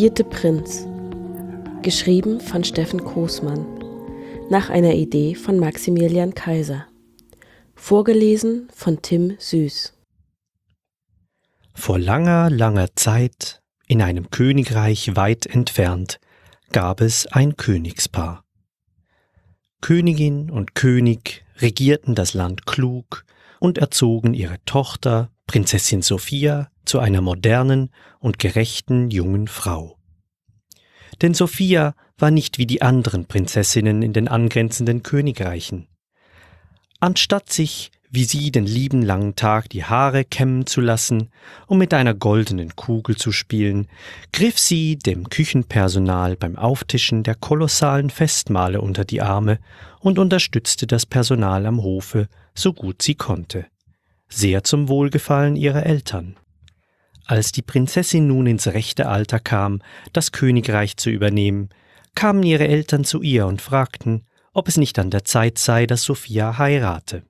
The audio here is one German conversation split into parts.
Vierte Prinz. Geschrieben von Steffen Koßmann. Nach einer Idee von Maximilian Kaiser. Vorgelesen von Tim Süß. Vor langer, langer Zeit, in einem Königreich weit entfernt, gab es ein Königspaar. Königin und König regierten das Land klug und erzogen ihre Tochter, Prinzessin Sophia, zu einer modernen und gerechten jungen Frau. Denn Sophia war nicht wie die anderen Prinzessinnen in den angrenzenden Königreichen. Anstatt sich wie sie den lieben langen Tag die Haare kämmen zu lassen, um mit einer goldenen Kugel zu spielen, griff sie dem Küchenpersonal beim Auftischen der kolossalen Festmahle unter die Arme und unterstützte das Personal am Hofe so gut sie konnte, sehr zum Wohlgefallen ihrer Eltern. Als die Prinzessin nun ins rechte Alter kam, das Königreich zu übernehmen, kamen ihre Eltern zu ihr und fragten, ob es nicht an der Zeit sei, dass Sophia heirate.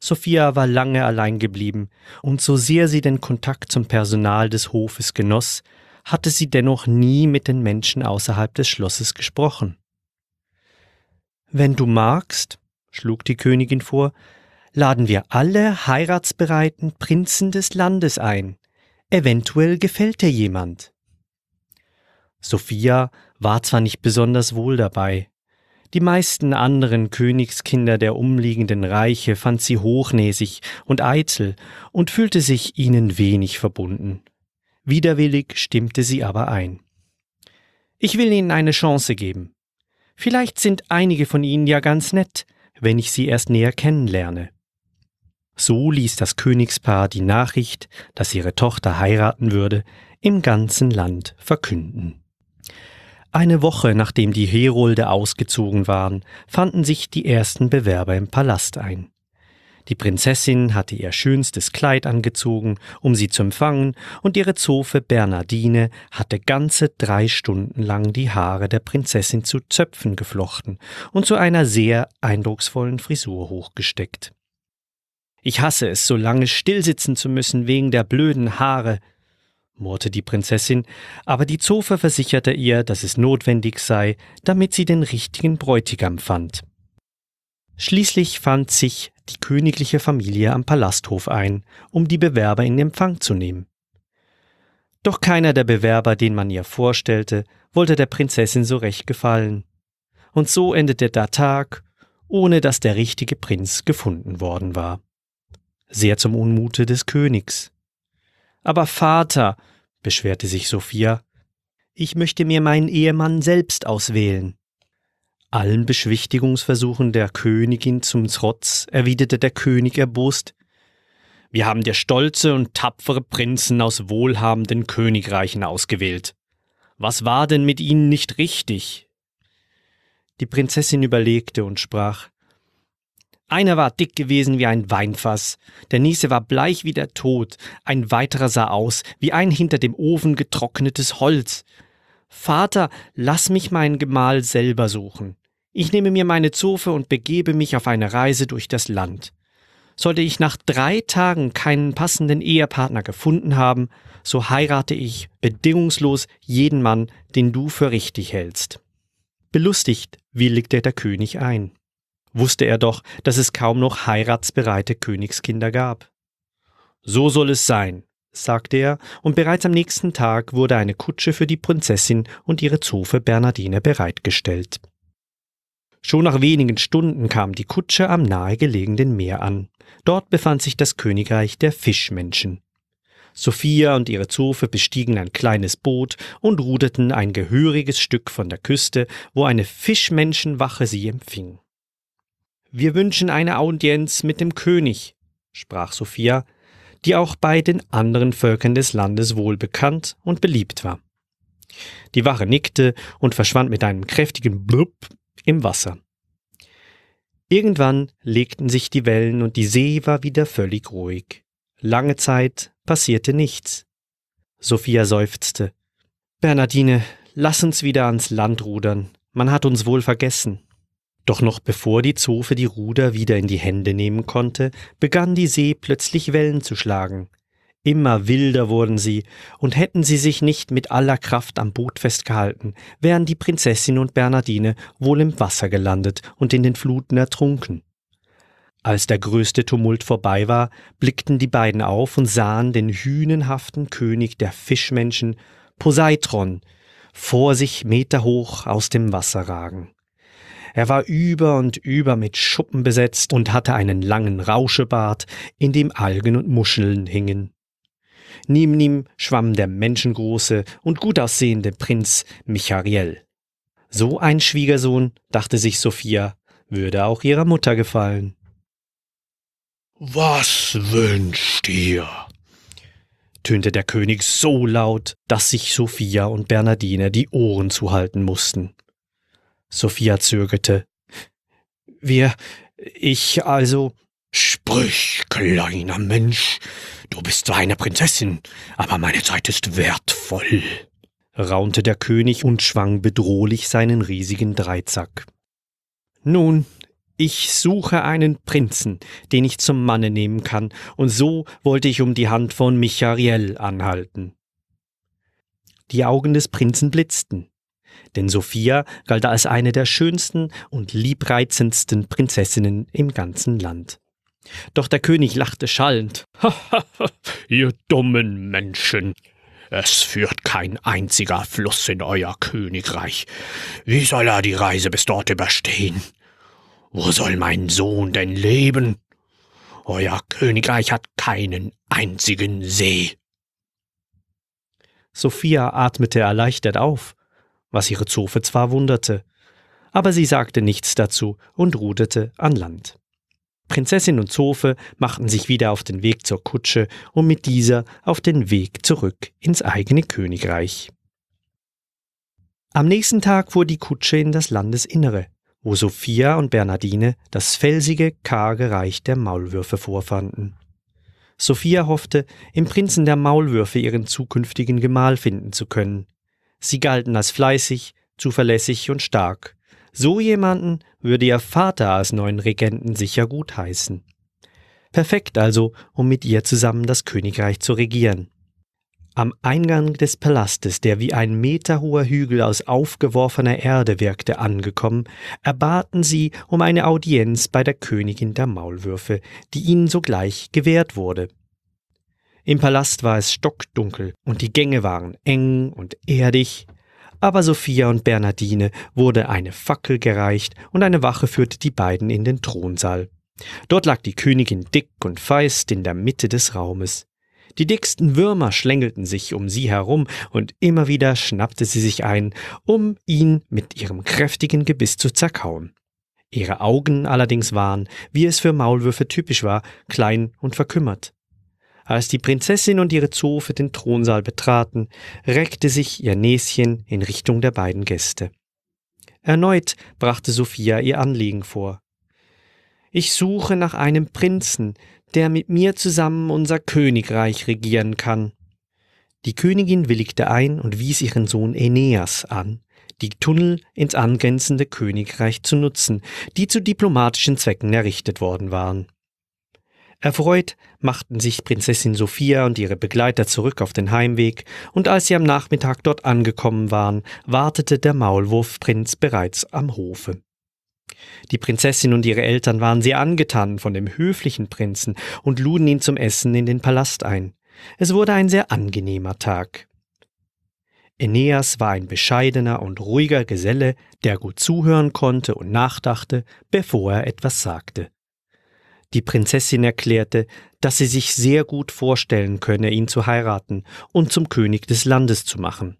Sophia war lange allein geblieben, und so sehr sie den Kontakt zum Personal des Hofes genoss, hatte sie dennoch nie mit den Menschen außerhalb des Schlosses gesprochen. Wenn du magst, schlug die Königin vor, laden wir alle heiratsbereiten Prinzen des Landes ein. Eventuell gefällt dir jemand. Sophia war zwar nicht besonders wohl dabei. Die meisten anderen Königskinder der umliegenden Reiche fand sie hochnäsig und eitel und fühlte sich ihnen wenig verbunden. Widerwillig stimmte sie aber ein. Ich will ihnen eine Chance geben. Vielleicht sind einige von ihnen ja ganz nett, wenn ich sie erst näher kennenlerne. So ließ das Königspaar die Nachricht, dass ihre Tochter heiraten würde, im ganzen Land verkünden. Eine Woche nachdem die Herolde ausgezogen waren, fanden sich die ersten Bewerber im Palast ein. Die Prinzessin hatte ihr schönstes Kleid angezogen, um sie zu empfangen, und ihre Zofe Bernardine hatte ganze drei Stunden lang die Haare der Prinzessin zu Zöpfen geflochten und zu einer sehr eindrucksvollen Frisur hochgesteckt. Ich hasse es, so lange stillsitzen zu müssen wegen der blöden Haare, murrte die Prinzessin, aber die Zofe versicherte ihr, dass es notwendig sei, damit sie den richtigen Bräutigam fand. Schließlich fand sich die königliche Familie am Palasthof ein, um die Bewerber in Empfang zu nehmen. Doch keiner der Bewerber, den man ihr vorstellte, wollte der Prinzessin so recht gefallen. Und so endete der Tag, ohne dass der richtige Prinz gefunden worden war sehr zum Unmute des Königs. Aber Vater, beschwerte sich Sophia, ich möchte mir meinen Ehemann selbst auswählen. Allen Beschwichtigungsversuchen der Königin zum Trotz erwiderte der König erbost Wir haben dir stolze und tapfere Prinzen aus wohlhabenden Königreichen ausgewählt. Was war denn mit ihnen nicht richtig? Die Prinzessin überlegte und sprach einer war dick gewesen wie ein Weinfass, der nächste war bleich wie der Tod, ein weiterer sah aus wie ein hinter dem Ofen getrocknetes Holz. Vater, lass mich meinen Gemahl selber suchen. Ich nehme mir meine Zofe und begebe mich auf eine Reise durch das Land. Sollte ich nach drei Tagen keinen passenden Ehepartner gefunden haben, so heirate ich bedingungslos jeden Mann, den du für richtig hältst. Belustigt willigte der König ein wusste er doch, dass es kaum noch heiratsbereite Königskinder gab. So soll es sein, sagte er, und bereits am nächsten Tag wurde eine Kutsche für die Prinzessin und ihre Zofe Bernardine bereitgestellt. Schon nach wenigen Stunden kam die Kutsche am nahegelegenen Meer an. Dort befand sich das Königreich der Fischmenschen. Sophia und ihre Zofe bestiegen ein kleines Boot und ruderten ein gehöriges Stück von der Küste, wo eine Fischmenschenwache sie empfing. Wir wünschen eine Audienz mit dem König, sprach Sophia, die auch bei den anderen Völkern des Landes wohl bekannt und beliebt war. Die Wache nickte und verschwand mit einem kräftigen Blub im Wasser. Irgendwann legten sich die Wellen und die See war wieder völlig ruhig. Lange Zeit passierte nichts. Sophia seufzte. Bernardine, lass uns wieder ans Land rudern. Man hat uns wohl vergessen. Doch noch bevor die Zofe die Ruder wieder in die Hände nehmen konnte, begann die See plötzlich Wellen zu schlagen. Immer wilder wurden sie, und hätten sie sich nicht mit aller Kraft am Boot festgehalten, wären die Prinzessin und Bernardine wohl im Wasser gelandet und in den Fluten ertrunken. Als der größte Tumult vorbei war, blickten die beiden auf und sahen den hünenhaften König der Fischmenschen, Poseidron, vor sich meterhoch aus dem Wasser ragen. Er war über und über mit Schuppen besetzt und hatte einen langen Rauschebart, in dem Algen und Muscheln hingen. Neben ihm schwamm der menschengroße und gut aussehende Prinz Michariel. So ein Schwiegersohn, dachte sich Sophia, würde auch ihrer Mutter gefallen. Was wünscht ihr? tönte der König so laut, dass sich Sophia und Bernardine die Ohren zuhalten mussten. Sophia zögerte. Wir, ich also. Sprich, kleiner Mensch, Du bist zwar eine Prinzessin, aber meine Zeit ist wertvoll, raunte der König und schwang bedrohlich seinen riesigen Dreizack. Nun, ich suche einen Prinzen, den ich zum Manne nehmen kann, und so wollte ich um die Hand von Michariel anhalten. Die Augen des Prinzen blitzten, denn Sophia galt als eine der schönsten und liebreizendsten Prinzessinnen im ganzen Land. Doch der König lachte schallend. Ihr dummen Menschen. Es führt kein einziger Fluss in euer Königreich. Wie soll er die Reise bis dort überstehen? Wo soll mein Sohn denn leben? Euer Königreich hat keinen einzigen See. Sophia atmete erleichtert auf, was ihre Zofe zwar wunderte, aber sie sagte nichts dazu und ruderte an Land. Prinzessin und Zofe machten sich wieder auf den Weg zur Kutsche und mit dieser auf den Weg zurück ins eigene Königreich. Am nächsten Tag fuhr die Kutsche in das Landesinnere, wo Sophia und Bernardine das felsige, karge Reich der Maulwürfe vorfanden. Sophia hoffte, im Prinzen der Maulwürfe ihren zukünftigen Gemahl finden zu können. Sie galten als fleißig, zuverlässig und stark, so jemanden würde ihr Vater als neuen Regenten sicher gutheißen. Perfekt also, um mit ihr zusammen das Königreich zu regieren. Am Eingang des Palastes, der wie ein meterhoher Hügel aus aufgeworfener Erde wirkte, angekommen, erbaten sie um eine Audienz bei der Königin der Maulwürfe, die ihnen sogleich gewährt wurde. Im Palast war es stockdunkel und die Gänge waren eng und erdig, aber Sophia und Bernardine wurde eine Fackel gereicht und eine Wache führte die beiden in den Thronsaal. Dort lag die Königin dick und feist in der Mitte des Raumes. Die dicksten Würmer schlängelten sich um sie herum, und immer wieder schnappte sie sich ein, um ihn mit ihrem kräftigen Gebiss zu zerkauen. Ihre Augen allerdings waren, wie es für Maulwürfe typisch war, klein und verkümmert. Als die Prinzessin und ihre Zofe den Thronsaal betraten, reckte sich ihr Näschen in Richtung der beiden Gäste. Erneut brachte Sophia ihr Anliegen vor. Ich suche nach einem Prinzen, der mit mir zusammen unser Königreich regieren kann. Die Königin willigte ein und wies ihren Sohn Aeneas an, die Tunnel ins angrenzende Königreich zu nutzen, die zu diplomatischen Zwecken errichtet worden waren. Erfreut machten sich Prinzessin Sophia und ihre Begleiter zurück auf den Heimweg, und als sie am Nachmittag dort angekommen waren, wartete der Maulwurfprinz bereits am Hofe. Die Prinzessin und ihre Eltern waren sehr angetan von dem höflichen Prinzen und luden ihn zum Essen in den Palast ein. Es wurde ein sehr angenehmer Tag. Aeneas war ein bescheidener und ruhiger Geselle, der gut zuhören konnte und nachdachte, bevor er etwas sagte. Die Prinzessin erklärte, dass sie sich sehr gut vorstellen könne, ihn zu heiraten und zum König des Landes zu machen.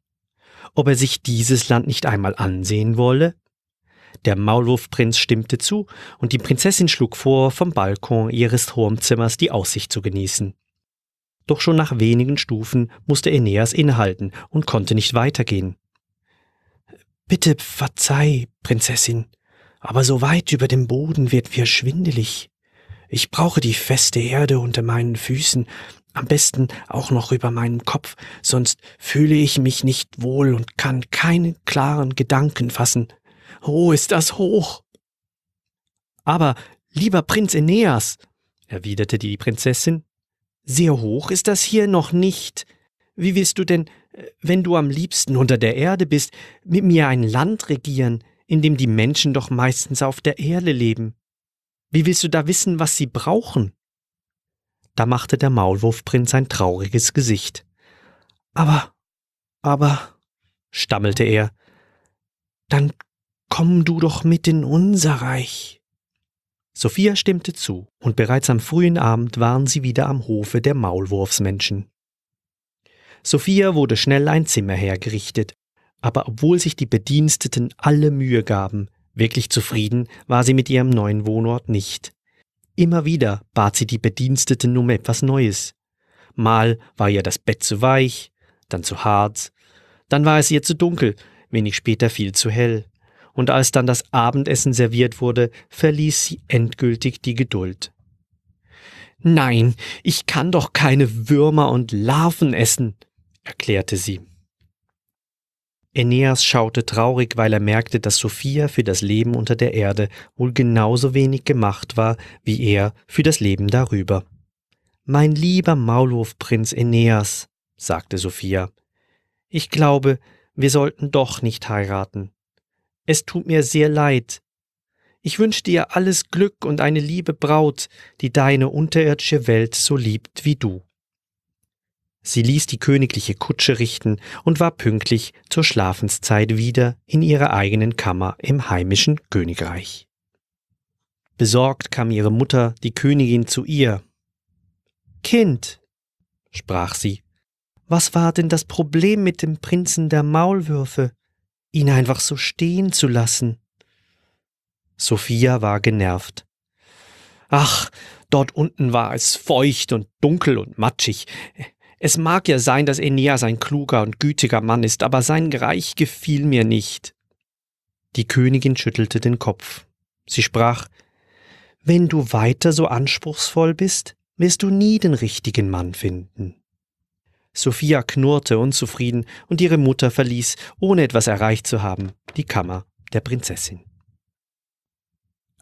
Ob er sich dieses Land nicht einmal ansehen wolle? Der Maulwurfprinz stimmte zu, und die Prinzessin schlug vor, vom Balkon ihres Turmzimmers die Aussicht zu genießen. Doch schon nach wenigen Stufen musste Aeneas innehalten und konnte nicht weitergehen. Bitte verzeih, Prinzessin, aber so weit über dem Boden wird mir schwindelig. Ich brauche die feste Erde unter meinen Füßen, am besten auch noch über meinem Kopf, sonst fühle ich mich nicht wohl und kann keinen klaren Gedanken fassen. Oh, ist das hoch! Aber, lieber Prinz Aeneas, erwiderte die Prinzessin, Sehr hoch ist das hier noch nicht. Wie willst du denn, wenn du am liebsten unter der Erde bist, mit mir ein Land regieren, in dem die Menschen doch meistens auf der Erde leben? Wie willst du da wissen, was sie brauchen? Da machte der Maulwurfprinz ein trauriges Gesicht. Aber, aber, stammelte er, dann komm du doch mit in unser Reich. Sophia stimmte zu, und bereits am frühen Abend waren sie wieder am Hofe der Maulwurfsmenschen. Sophia wurde schnell ein Zimmer hergerichtet, aber obwohl sich die Bediensteten alle Mühe gaben, wirklich zufrieden war sie mit ihrem neuen Wohnort nicht. Immer wieder bat sie die Bediensteten um etwas Neues. Mal war ihr das Bett zu weich, dann zu hart, dann war es ihr zu dunkel, wenig später viel zu hell und als dann das Abendessen serviert wurde, verließ sie endgültig die Geduld. Nein, ich kann doch keine Würmer und Larven essen, erklärte sie. Aeneas schaute traurig, weil er merkte, dass Sophia für das Leben unter der Erde wohl genauso wenig gemacht war wie er für das Leben darüber. Mein lieber Maulwurfprinz Aeneas, sagte Sophia, ich glaube, wir sollten doch nicht heiraten. Es tut mir sehr leid. Ich wünsche dir alles Glück und eine liebe Braut, die deine unterirdische Welt so liebt wie du. Sie ließ die königliche Kutsche richten und war pünktlich zur Schlafenszeit wieder in ihrer eigenen Kammer im heimischen Königreich. Besorgt kam ihre Mutter, die Königin, zu ihr. Kind, sprach sie, was war denn das Problem mit dem Prinzen der Maulwürfe? ihn einfach so stehen zu lassen. Sophia war genervt. Ach, dort unten war es feucht und dunkel und matschig. Es mag ja sein, dass Aeneas ein kluger und gütiger Mann ist, aber sein Reich gefiel mir nicht. Die Königin schüttelte den Kopf. Sie sprach Wenn du weiter so anspruchsvoll bist, wirst du nie den richtigen Mann finden. Sophia knurrte unzufrieden, und ihre Mutter verließ, ohne etwas erreicht zu haben, die Kammer der Prinzessin.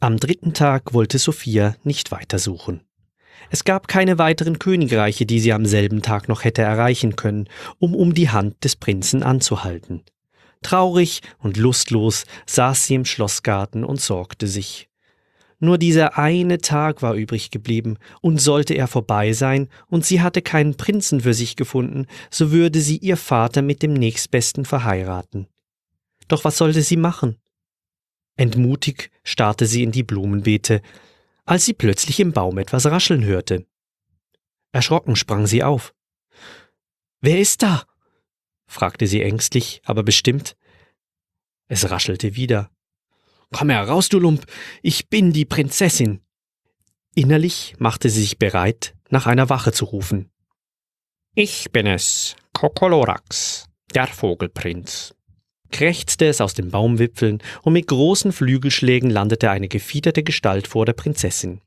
Am dritten Tag wollte Sophia nicht weitersuchen. Es gab keine weiteren Königreiche, die sie am selben Tag noch hätte erreichen können, um um die Hand des Prinzen anzuhalten. Traurig und lustlos saß sie im Schlossgarten und sorgte sich. Nur dieser eine Tag war übrig geblieben, und sollte er vorbei sein, und sie hatte keinen Prinzen für sich gefunden, so würde sie ihr Vater mit dem nächstbesten verheiraten. Doch was sollte sie machen? Entmutig starrte sie in die Blumenbeete, als sie plötzlich im Baum etwas rascheln hörte. Erschrocken sprang sie auf. Wer ist da? fragte sie ängstlich, aber bestimmt. Es raschelte wieder. Komm heraus, du Lump, ich bin die Prinzessin. Innerlich machte sie sich bereit, nach einer Wache zu rufen. Ich bin es, Kokolorax, der Vogelprinz. Krächzte es aus den Baumwipfeln, und mit großen Flügelschlägen landete eine gefiederte Gestalt vor der Prinzessin.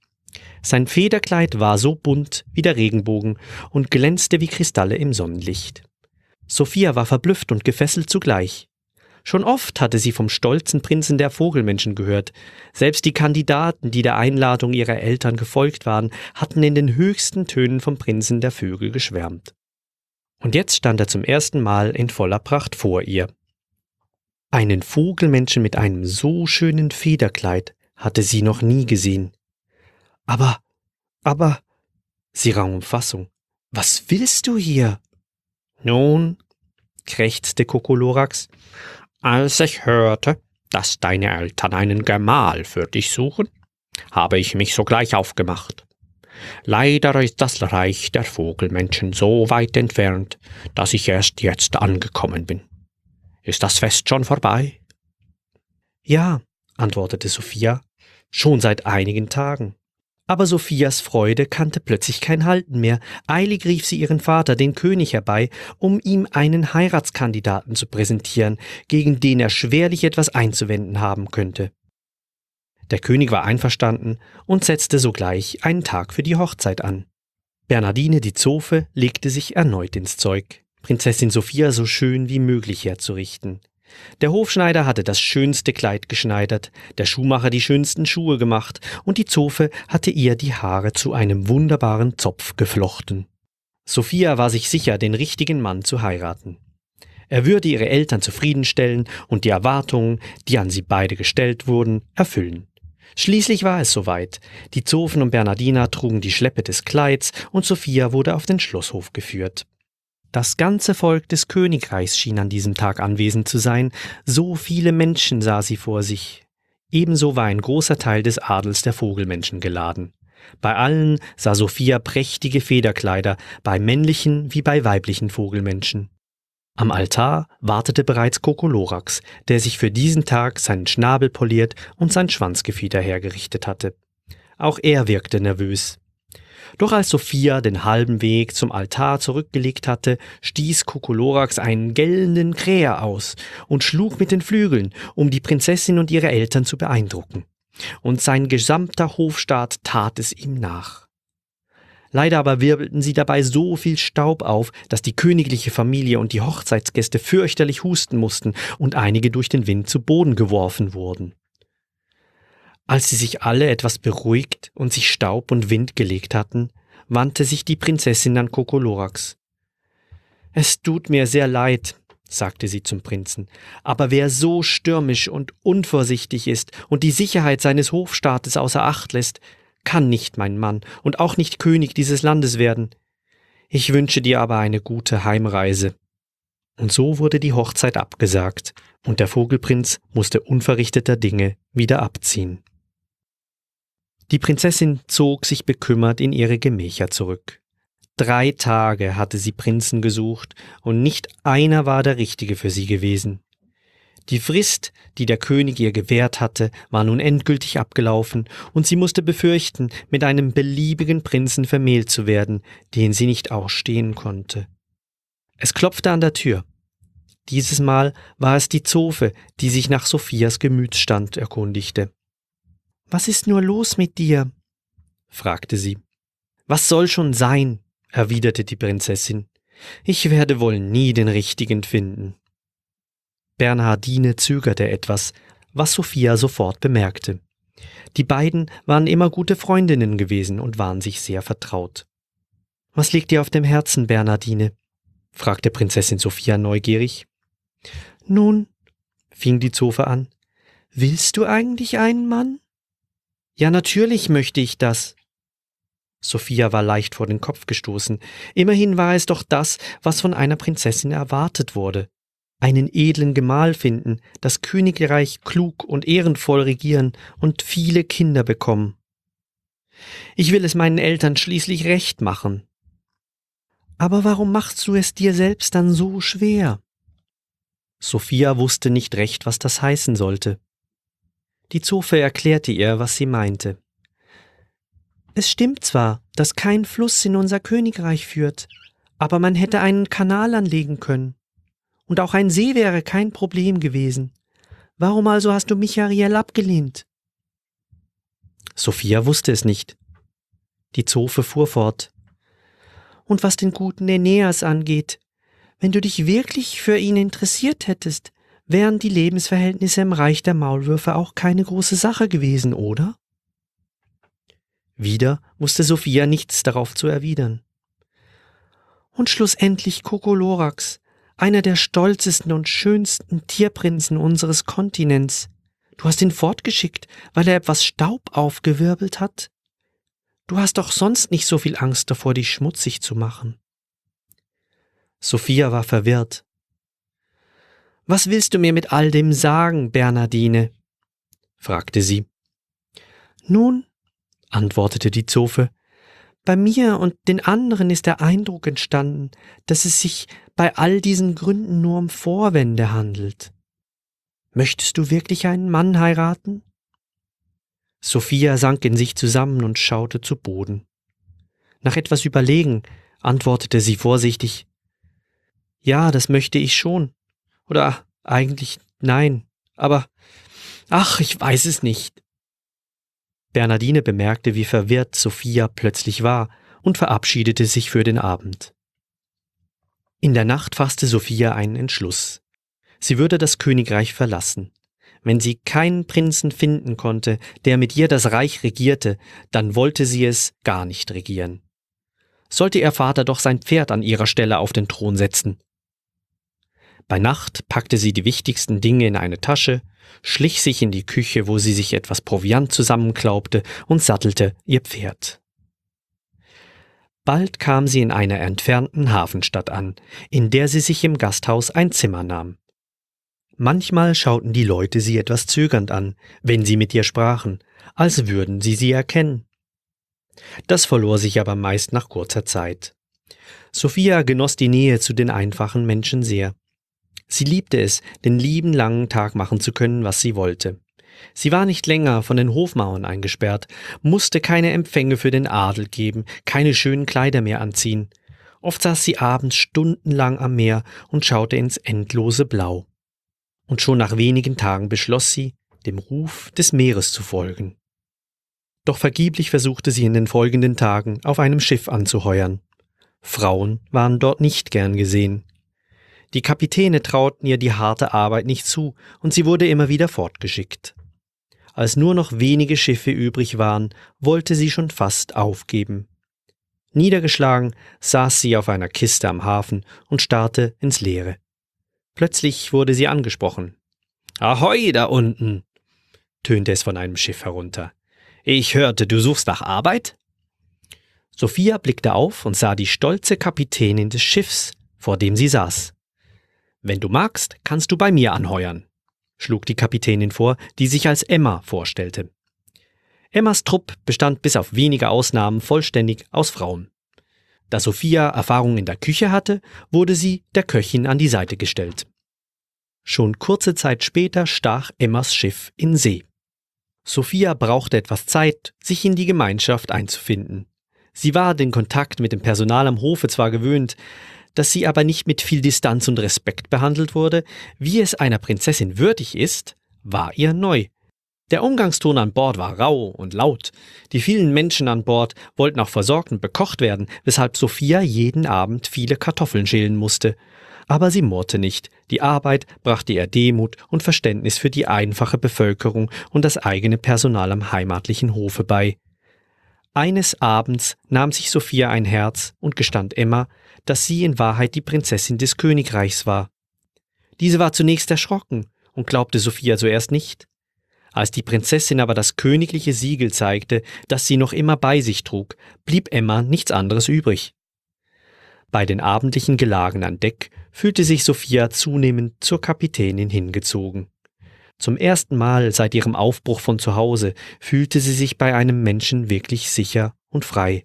Sein Federkleid war so bunt wie der Regenbogen und glänzte wie Kristalle im Sonnenlicht. Sophia war verblüfft und gefesselt zugleich. Schon oft hatte sie vom stolzen Prinzen der Vogelmenschen gehört. Selbst die Kandidaten, die der Einladung ihrer Eltern gefolgt waren, hatten in den höchsten Tönen vom Prinzen der Vögel geschwärmt. Und jetzt stand er zum ersten Mal in voller Pracht vor ihr. Einen Vogelmenschen mit einem so schönen Federkleid hatte sie noch nie gesehen. Aber, aber, sie rang um Fassung. Was willst du hier? Nun, krächzte Kokolorax, als ich hörte, dass deine Eltern einen Gemahl für dich suchen, habe ich mich sogleich aufgemacht. Leider ist das Reich der Vogelmenschen so weit entfernt, dass ich erst jetzt angekommen bin. Ist das Fest schon vorbei? Ja, antwortete Sophia, schon seit einigen Tagen. Aber Sophias Freude kannte plötzlich kein Halten mehr. Eilig rief sie ihren Vater, den König, herbei, um ihm einen Heiratskandidaten zu präsentieren, gegen den er schwerlich etwas einzuwenden haben könnte. Der König war einverstanden und setzte sogleich einen Tag für die Hochzeit an. Bernardine die Zofe legte sich erneut ins Zeug, Prinzessin Sophia so schön wie möglich herzurichten. Der Hofschneider hatte das schönste Kleid geschneidert, der Schuhmacher die schönsten Schuhe gemacht, und die Zofe hatte ihr die Haare zu einem wunderbaren Zopf geflochten. Sophia war sich sicher, den richtigen Mann zu heiraten. Er würde ihre Eltern zufriedenstellen und die Erwartungen, die an sie beide gestellt wurden, erfüllen. Schließlich war es soweit. Die Zofen und Bernardina trugen die Schleppe des Kleids und Sophia wurde auf den Schlosshof geführt. Das ganze Volk des Königreichs schien an diesem Tag anwesend zu sein, so viele Menschen sah sie vor sich. Ebenso war ein großer Teil des Adels der Vogelmenschen geladen. Bei allen sah Sophia prächtige Federkleider, bei männlichen wie bei weiblichen Vogelmenschen. Am Altar wartete bereits Kokolorox, der sich für diesen Tag seinen Schnabel poliert und sein Schwanzgefieder hergerichtet hatte. Auch er wirkte nervös. Doch als Sophia den halben Weg zum Altar zurückgelegt hatte, stieß Kokolorox einen gellenden Kräher aus und schlug mit den Flügeln, um die Prinzessin und ihre Eltern zu beeindrucken. Und sein gesamter Hofstaat tat es ihm nach. Leider aber wirbelten sie dabei so viel Staub auf, dass die königliche Familie und die Hochzeitsgäste fürchterlich husten mussten und einige durch den Wind zu Boden geworfen wurden. Als sie sich alle etwas beruhigt und sich Staub und Wind gelegt hatten, wandte sich die Prinzessin an Kokolorax. Es tut mir sehr leid, sagte sie zum Prinzen, aber wer so stürmisch und unvorsichtig ist und die Sicherheit seines Hofstaates außer Acht lässt, kann nicht mein Mann und auch nicht König dieses Landes werden. Ich wünsche dir aber eine gute Heimreise. Und so wurde die Hochzeit abgesagt, und der Vogelprinz musste unverrichteter Dinge wieder abziehen. Die Prinzessin zog sich bekümmert in ihre Gemächer zurück. Drei Tage hatte sie Prinzen gesucht, und nicht einer war der richtige für sie gewesen. Die Frist, die der König ihr gewährt hatte, war nun endgültig abgelaufen, und sie musste befürchten, mit einem beliebigen Prinzen vermählt zu werden, den sie nicht ausstehen konnte. Es klopfte an der Tür. Dieses Mal war es die Zofe, die sich nach Sophias Gemütsstand erkundigte. Was ist nur los mit dir? fragte sie. Was soll schon sein? erwiderte die Prinzessin. Ich werde wohl nie den richtigen finden. Bernhardine zögerte etwas, was Sophia sofort bemerkte. Die beiden waren immer gute Freundinnen gewesen und waren sich sehr vertraut. Was liegt dir auf dem Herzen, Bernhardine? fragte Prinzessin Sophia neugierig. Nun, fing die Zofe an, willst du eigentlich einen Mann? Ja, natürlich möchte ich das. Sophia war leicht vor den Kopf gestoßen. Immerhin war es doch das, was von einer Prinzessin erwartet wurde einen edlen Gemahl finden, das Königreich klug und ehrenvoll regieren und viele Kinder bekommen. Ich will es meinen Eltern schließlich recht machen. Aber warum machst du es dir selbst dann so schwer? Sophia wusste nicht recht, was das heißen sollte. Die Zofe erklärte ihr, was sie meinte. Es stimmt zwar, dass kein Fluss in unser Königreich führt, aber man hätte einen Kanal anlegen können und auch ein See wäre kein Problem gewesen. Warum also hast du Michael abgelehnt? Sophia wusste es nicht. Die Zofe fuhr fort. Und was den guten Aeneas angeht, wenn du dich wirklich für ihn interessiert hättest, wären die Lebensverhältnisse im Reich der Maulwürfe auch keine große Sache gewesen, oder? Wieder wusste Sophia nichts darauf zu erwidern. Und schlussendlich Kokolorox, einer der stolzesten und schönsten Tierprinzen unseres Kontinents. Du hast ihn fortgeschickt, weil er etwas Staub aufgewirbelt hat? Du hast doch sonst nicht so viel Angst davor, dich schmutzig zu machen. Sophia war verwirrt. Was willst du mir mit all dem sagen, Bernardine? fragte sie. Nun, antwortete die Zofe, bei mir und den anderen ist der Eindruck entstanden, dass es sich bei all diesen Gründen nur um Vorwände handelt. Möchtest du wirklich einen Mann heiraten? Sophia sank in sich zusammen und schaute zu Boden. Nach etwas Überlegen antwortete sie vorsichtig Ja, das möchte ich schon. Oder eigentlich nein. Aber ach, ich weiß es nicht. Bernardine bemerkte, wie verwirrt Sophia plötzlich war und verabschiedete sich für den Abend. In der Nacht fasste Sophia einen Entschluss. Sie würde das Königreich verlassen. Wenn sie keinen Prinzen finden konnte, der mit ihr das Reich regierte, dann wollte sie es gar nicht regieren. Sollte ihr Vater doch sein Pferd an ihrer Stelle auf den Thron setzen. Bei Nacht packte sie die wichtigsten Dinge in eine Tasche, schlich sich in die Küche, wo sie sich etwas Proviant zusammenklaubte und sattelte ihr Pferd. Bald kam sie in einer entfernten Hafenstadt an, in der sie sich im Gasthaus ein Zimmer nahm. Manchmal schauten die Leute sie etwas zögernd an, wenn sie mit ihr sprachen, als würden sie sie erkennen. Das verlor sich aber meist nach kurzer Zeit. Sophia genoss die Nähe zu den einfachen Menschen sehr. Sie liebte es, den lieben langen Tag machen zu können, was sie wollte. Sie war nicht länger von den Hofmauern eingesperrt, musste keine Empfänge für den Adel geben, keine schönen Kleider mehr anziehen. Oft saß sie abends stundenlang am Meer und schaute ins endlose Blau und schon nach wenigen Tagen beschloss sie, dem Ruf des Meeres zu folgen. Doch vergeblich versuchte sie in den folgenden Tagen auf einem Schiff anzuheuern. Frauen waren dort nicht gern gesehen. Die Kapitäne trauten ihr die harte Arbeit nicht zu, und sie wurde immer wieder fortgeschickt. Als nur noch wenige Schiffe übrig waren, wollte sie schon fast aufgeben. Niedergeschlagen saß sie auf einer Kiste am Hafen und starrte ins Leere. Plötzlich wurde sie angesprochen. Ahoi da unten, tönte es von einem Schiff herunter. Ich hörte, du suchst nach Arbeit? Sophia blickte auf und sah die stolze Kapitänin des Schiffs, vor dem sie saß. Wenn du magst, kannst du bei mir anheuern, schlug die Kapitänin vor, die sich als Emma vorstellte. Emmas Trupp bestand bis auf wenige Ausnahmen vollständig aus Frauen. Da Sophia Erfahrung in der Küche hatte, wurde sie der Köchin an die Seite gestellt. Schon kurze Zeit später stach Emmas Schiff in See. Sophia brauchte etwas Zeit, sich in die Gemeinschaft einzufinden. Sie war den Kontakt mit dem Personal am Hofe zwar gewöhnt, dass sie aber nicht mit viel Distanz und Respekt behandelt wurde, wie es einer Prinzessin würdig ist, war ihr neu. Der Umgangston an Bord war rau und laut. Die vielen Menschen an Bord wollten auch versorgt und bekocht werden, weshalb Sophia jeden Abend viele Kartoffeln schälen musste. Aber sie murrte nicht. Die Arbeit brachte ihr Demut und Verständnis für die einfache Bevölkerung und das eigene Personal am heimatlichen Hofe bei. Eines Abends nahm sich Sophia ein Herz und gestand Emma, dass sie in Wahrheit die Prinzessin des Königreichs war. Diese war zunächst erschrocken und glaubte Sophia zuerst nicht. Als die Prinzessin aber das königliche Siegel zeigte, das sie noch immer bei sich trug, blieb Emma nichts anderes übrig. Bei den abendlichen Gelagen an Deck fühlte sich Sophia zunehmend zur Kapitänin hingezogen. Zum ersten Mal seit ihrem Aufbruch von zu Hause fühlte sie sich bei einem Menschen wirklich sicher und frei.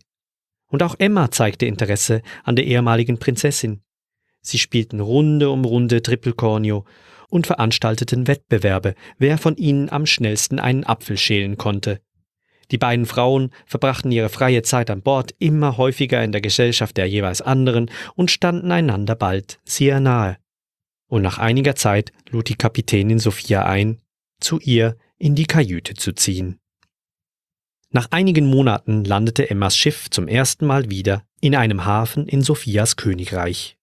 Und auch Emma zeigte Interesse an der ehemaligen Prinzessin. Sie spielten Runde um Runde Trippelkornio und veranstalteten Wettbewerbe, wer von ihnen am schnellsten einen Apfel schälen konnte. Die beiden Frauen verbrachten ihre freie Zeit an Bord immer häufiger in der Gesellschaft der jeweils anderen und standen einander bald sehr nahe. Und nach einiger Zeit lud die Kapitänin Sophia ein, zu ihr in die Kajüte zu ziehen. Nach einigen Monaten landete Emmas Schiff zum ersten Mal wieder in einem Hafen in Sophias Königreich.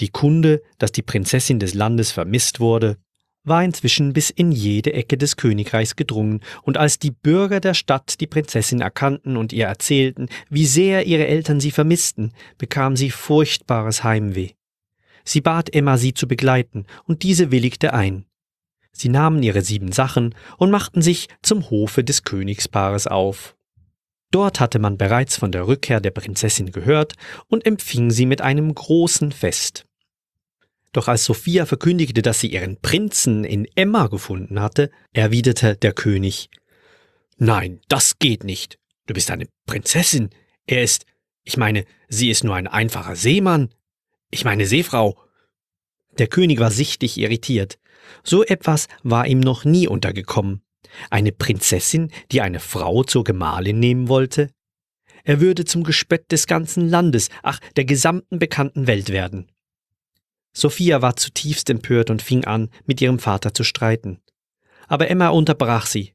Die Kunde, dass die Prinzessin des Landes vermisst wurde, war inzwischen bis in jede Ecke des Königreichs gedrungen, und als die Bürger der Stadt die Prinzessin erkannten und ihr erzählten, wie sehr ihre Eltern sie vermissten, bekam sie furchtbares Heimweh. Sie bat Emma, sie zu begleiten, und diese willigte ein. Sie nahmen ihre sieben Sachen und machten sich zum Hofe des Königspaares auf. Dort hatte man bereits von der Rückkehr der Prinzessin gehört und empfing sie mit einem großen Fest. Doch als Sophia verkündigte, dass sie ihren Prinzen in Emma gefunden hatte, erwiderte der König Nein, das geht nicht. Du bist eine Prinzessin. Er ist, ich meine, sie ist nur ein einfacher Seemann. Ich meine Seefrau. Der König war sichtlich irritiert. So etwas war ihm noch nie untergekommen. Eine Prinzessin, die eine Frau zur Gemahlin nehmen wollte? Er würde zum Gespött des ganzen Landes, ach, der gesamten bekannten Welt werden. Sophia war zutiefst empört und fing an, mit ihrem Vater zu streiten. Aber Emma unterbrach sie.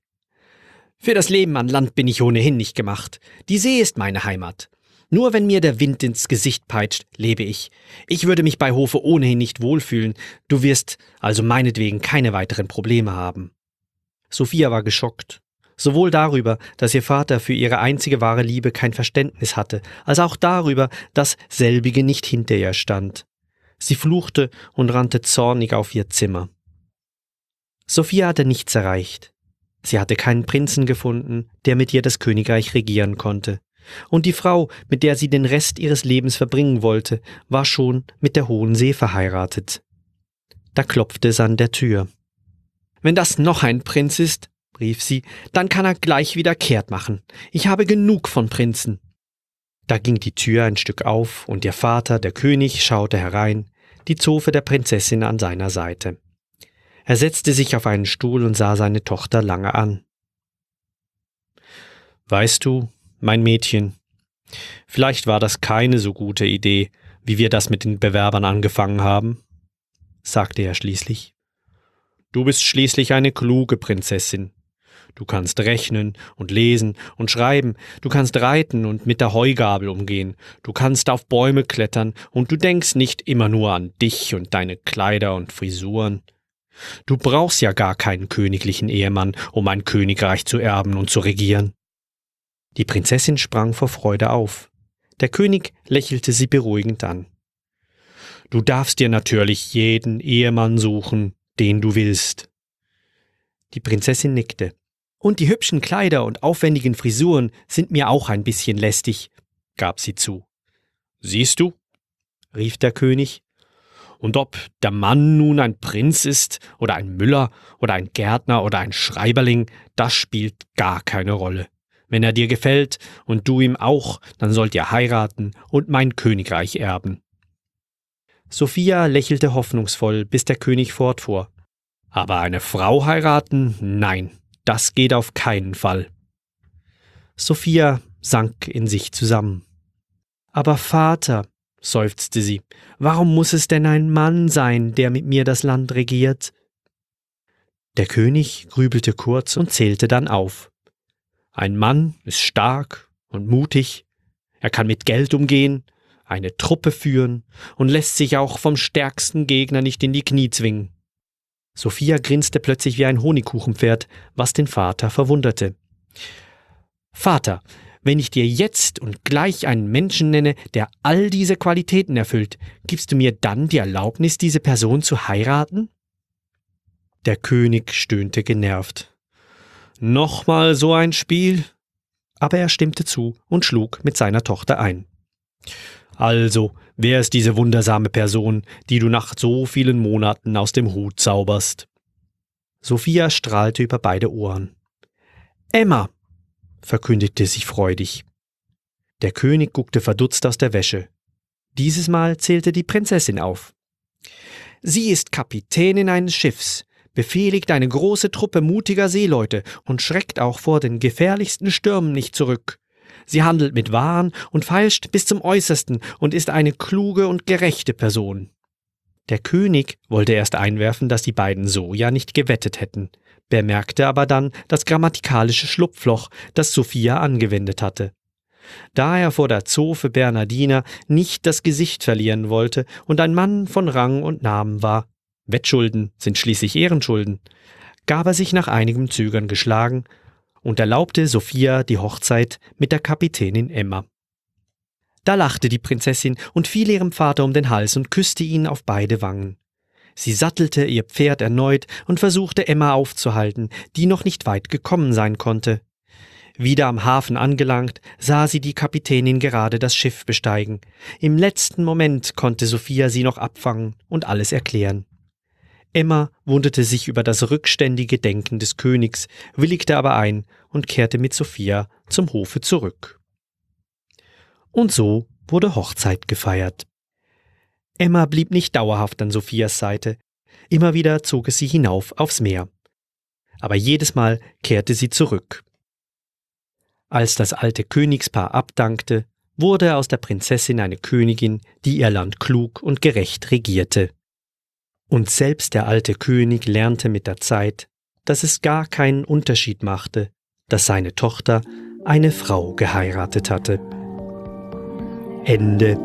Für das Leben an Land bin ich ohnehin nicht gemacht. Die See ist meine Heimat. Nur wenn mir der Wind ins Gesicht peitscht, lebe ich. Ich würde mich bei Hofe ohnehin nicht wohlfühlen. Du wirst also meinetwegen keine weiteren Probleme haben. Sophia war geschockt. Sowohl darüber, dass ihr Vater für ihre einzige wahre Liebe kein Verständnis hatte, als auch darüber, dass selbige nicht hinter ihr stand. Sie fluchte und rannte zornig auf ihr Zimmer. Sophia hatte nichts erreicht. Sie hatte keinen Prinzen gefunden, der mit ihr das Königreich regieren konnte. Und die Frau, mit der sie den Rest ihres Lebens verbringen wollte, war schon mit der Hohen See verheiratet. Da klopfte es an der Tür. Wenn das noch ein Prinz ist, rief sie, dann kann er gleich wieder kehrt machen. Ich habe genug von Prinzen. Da ging die Tür ein Stück auf, und ihr Vater, der König, schaute herein, die Zofe der Prinzessin an seiner Seite. Er setzte sich auf einen Stuhl und sah seine Tochter lange an. Weißt du, mein Mädchen, vielleicht war das keine so gute Idee, wie wir das mit den Bewerbern angefangen haben, sagte er schließlich. Du bist schließlich eine kluge Prinzessin. Du kannst rechnen und lesen und schreiben, du kannst reiten und mit der Heugabel umgehen, du kannst auf Bäume klettern und du denkst nicht immer nur an dich und deine Kleider und Frisuren. Du brauchst ja gar keinen königlichen Ehemann, um ein Königreich zu erben und zu regieren. Die Prinzessin sprang vor Freude auf. Der König lächelte sie beruhigend an. Du darfst dir natürlich jeden Ehemann suchen, den du willst. Die Prinzessin nickte. Und die hübschen Kleider und aufwendigen Frisuren sind mir auch ein bisschen lästig, gab sie zu. Siehst du? rief der König. Und ob der Mann nun ein Prinz ist oder ein Müller oder ein Gärtner oder ein Schreiberling, das spielt gar keine Rolle. Wenn er dir gefällt und du ihm auch, dann sollt ihr heiraten und mein Königreich erben. Sophia lächelte hoffnungsvoll, bis der König fortfuhr. Aber eine Frau heiraten? Nein, das geht auf keinen Fall. Sophia sank in sich zusammen. Aber Vater, seufzte sie, warum muss es denn ein Mann sein, der mit mir das Land regiert? Der König grübelte kurz und zählte dann auf. Ein Mann ist stark und mutig, er kann mit Geld umgehen, eine Truppe führen und lässt sich auch vom stärksten Gegner nicht in die Knie zwingen. Sophia grinste plötzlich wie ein Honigkuchenpferd, was den Vater verwunderte. Vater, wenn ich dir jetzt und gleich einen Menschen nenne, der all diese Qualitäten erfüllt, gibst du mir dann die Erlaubnis, diese Person zu heiraten? Der König stöhnte genervt. Nochmal so ein Spiel? Aber er stimmte zu und schlug mit seiner Tochter ein. Also, wer ist diese wundersame Person, die du nach so vielen Monaten aus dem Hut zauberst? Sophia strahlte über beide Ohren. Emma, verkündigte sie freudig. Der König guckte verdutzt aus der Wäsche. Dieses Mal zählte die Prinzessin auf. Sie ist Kapitänin eines Schiffs, befehligt eine große Truppe mutiger Seeleute und schreckt auch vor den gefährlichsten Stürmen nicht zurück. Sie handelt mit Waren und feilscht bis zum Äußersten und ist eine kluge und gerechte Person. Der König wollte erst einwerfen, dass die beiden so ja nicht gewettet hätten, bemerkte aber dann das grammatikalische Schlupfloch, das Sophia angewendet hatte. Da er vor der Zofe Bernardina nicht das Gesicht verlieren wollte und ein Mann von Rang und Namen war, Wettschulden sind schließlich Ehrenschulden, gab er sich nach einigem Zögern geschlagen und erlaubte Sophia die Hochzeit mit der Kapitänin Emma. Da lachte die Prinzessin und fiel ihrem Vater um den Hals und küsste ihn auf beide Wangen. Sie sattelte ihr Pferd erneut und versuchte Emma aufzuhalten, die noch nicht weit gekommen sein konnte. Wieder am Hafen angelangt, sah sie die Kapitänin gerade das Schiff besteigen. Im letzten Moment konnte Sophia sie noch abfangen und alles erklären. Emma wunderte sich über das rückständige Denken des Königs, willigte aber ein und kehrte mit Sophia zum Hofe zurück. Und so wurde Hochzeit gefeiert. Emma blieb nicht dauerhaft an Sophias Seite, immer wieder zog es sie hinauf aufs Meer. Aber jedes Mal kehrte sie zurück. Als das alte Königspaar abdankte, wurde aus der Prinzessin eine Königin, die ihr Land klug und gerecht regierte. Und selbst der alte König lernte mit der Zeit, dass es gar keinen Unterschied machte, dass seine Tochter eine Frau geheiratet hatte. Ende.